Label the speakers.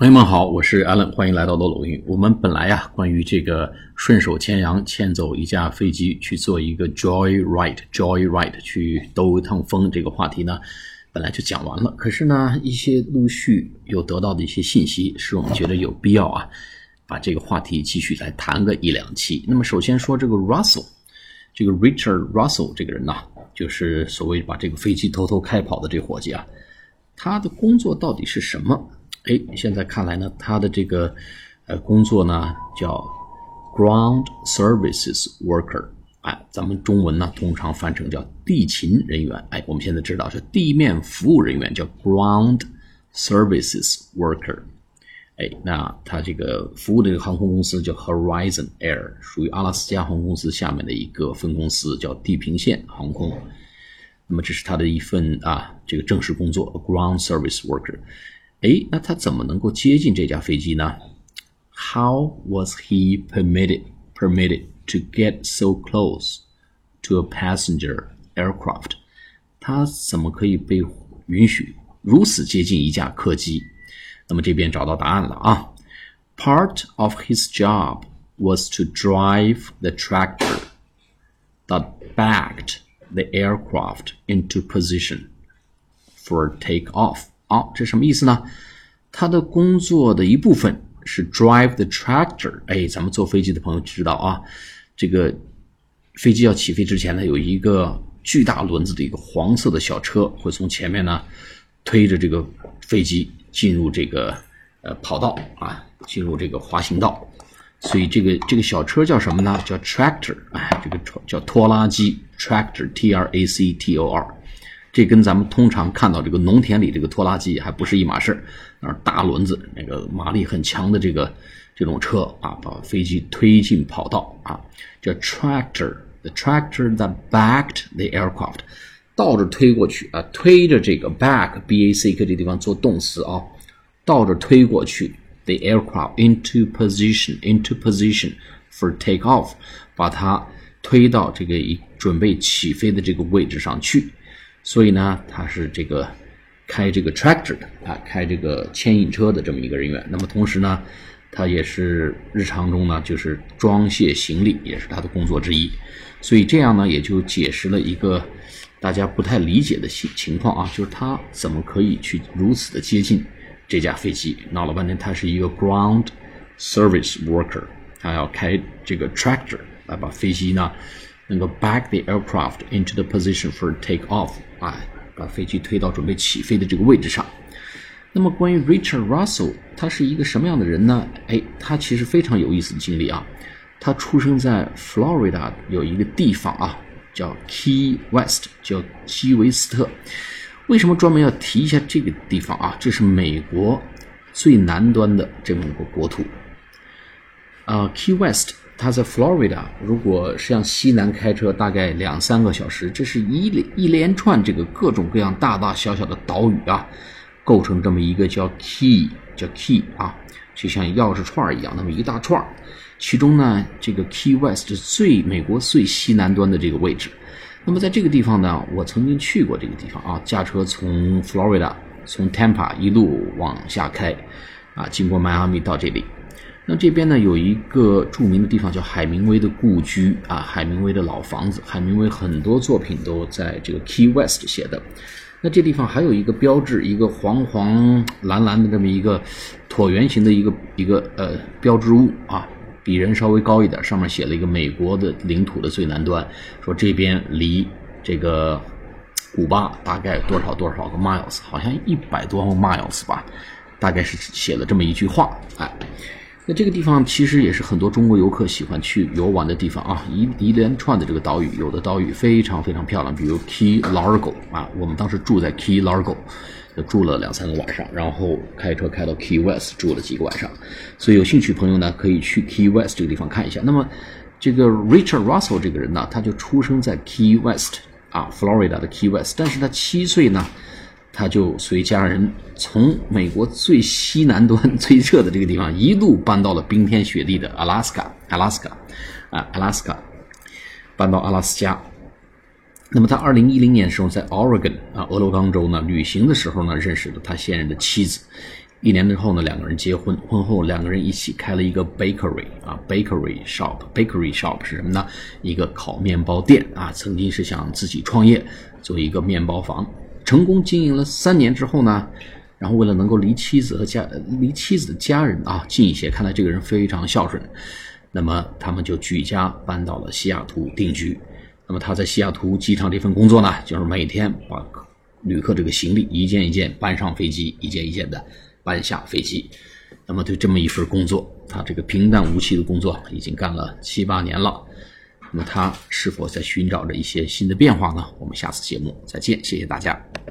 Speaker 1: 朋友们好，我是 Allen，欢迎来到罗罗云。我们本来呀，关于这个顺手牵羊牵走一架飞机去做一个 joy ride，joy ride 去兜一趟风这个话题呢，本来就讲完了。可是呢，一些陆续有得到的一些信息，使我们觉得有必要啊，把这个话题继续来谈个一两期。那么首先说这个 Russell，这个 Richard Russell 这个人呢，就是所谓把这个飞机偷偷开跑的这伙计啊，他的工作到底是什么？哎，现在看来呢，他的这个呃工作呢叫 ground services worker，哎，咱们中文呢通常翻成叫地勤人员。哎，我们现在知道是地面服务人员，叫 ground services worker。哎，那他这个服务的这个航空公司叫 Horizon Air，属于阿拉斯加航空公司下面的一个分公司，叫地平线航空。那么这是他的一份啊这个正式工作，ground service worker。哎，那他怎么能够接近这架飞机呢？How was he permitted permitted to get so close to a passenger aircraft？他怎么可以被允许如此接近一架客机？那么这边找到答案了啊。Part of his job was to drive the tractor that backed the aircraft into position for takeoff. 好，这什么意思呢？他的工作的一部分是 drive the tractor。哎，咱们坐飞机的朋友知道啊，这个飞机要起飞之前呢，有一个巨大轮子的一个黄色的小车会从前面呢推着这个飞机进入这个呃跑道啊，进入这个滑行道。所以这个这个小车叫什么呢？叫 tractor。哎，这个叫拖拉机，tractor，t r a c t o r。这跟咱们通常看到这个农田里这个拖拉机还不是一码事儿，大轮子那个马力很强的这个这种车啊，把飞机推进跑道啊，叫 tractor，the tractor that backed the aircraft，倒着推过去啊，推着这个 back b a c k 这地方做动词啊，倒着推过去 the aircraft into position into position for take off，把它推到这个准备起飞的这个位置上去。所以呢，他是这个开这个 tractor 的啊，开这个牵引车的这么一个人员。那么同时呢，他也是日常中呢，就是装卸行李，也是他的工作之一。所以这样呢，也就解释了一个大家不太理解的情情况啊，就是他怎么可以去如此的接近这架飞机？闹了半天，他是一个 ground service worker，他要开这个 tractor 来把飞机呢。能够 back the aircraft into the position for take off，啊，把飞机推到准备起飞的这个位置上。那么关于 Richard Russell，他是一个什么样的人呢？哎，他其实非常有意思的经历啊。他出生在 Florida 有一个地方啊，叫 Key West，叫基维斯特。为什么专门要提一下这个地方啊？这是美国最南端的这么一个国土。啊，Key West。它在 Florida，如果是向西南开车，大概两三个小时。这是一连一连串这个各种各样大大小小的岛屿啊，构成这么一个叫 Key，叫 Key 啊，就像钥匙串一样，那么一大串。其中呢，这个 Key West 是最美国最西南端的这个位置。那么在这个地方呢，我曾经去过这个地方啊，驾车从 Florida 从 Tampa 一路往下开，啊，经过迈阿密到这里。那这边呢，有一个著名的地方叫海明威的故居啊，海明威的老房子。海明威很多作品都在这个 Key West 写的。那这地方还有一个标志，一个黄黄蓝蓝的这么一个椭圆形的一个一个呃标志物啊，比人稍微高一点，上面写了一个美国的领土的最南端，说这边离这个古巴大概多少多少个 miles，好像一百多 miles 吧，大概是写了这么一句话，哎。那这个地方其实也是很多中国游客喜欢去游玩的地方啊，一一连串的这个岛屿，有的岛屿非常非常漂亮，比如 Key Largo 啊，我们当时住在 Key Largo，就住了两三个晚上，然后开车开到 Key West 住了几个晚上，所以有兴趣朋友呢可以去 Key West 这个地方看一下。那么这个 Richard Russell 这个人呢，他就出生在 Key West 啊，Florida 的 Key West，但是他七岁呢。他就随家人从美国最西南端、最热的这个地方，一路搬到了冰天雪地的阿拉斯加。阿拉斯加，啊，阿拉斯加，搬到阿拉斯加。那么他二零一零年时候在 Oregon 啊，俄勒冈州呢旅行的时候呢，认识了他现任的妻子一年之后呢，两个人结婚，婚后两个人一起开了一个 bakery 啊，bakery shop。bakery shop 是什么呢？一个烤面包店啊。曾经是想自己创业，做一个面包房。成功经营了三年之后呢，然后为了能够离妻子和家离妻子的家人啊近一些，看来这个人非常孝顺，那么他们就举家搬到了西雅图定居。那么他在西雅图机场这份工作呢，就是每天把旅客这个行李一件一件搬上飞机，一件一件的。搬下飞机，那么对这么一份工作，他这个平淡无奇的工作已经干了七八年了。那么他是否在寻找着一些新的变化呢？我们下次节目再见，谢谢大家。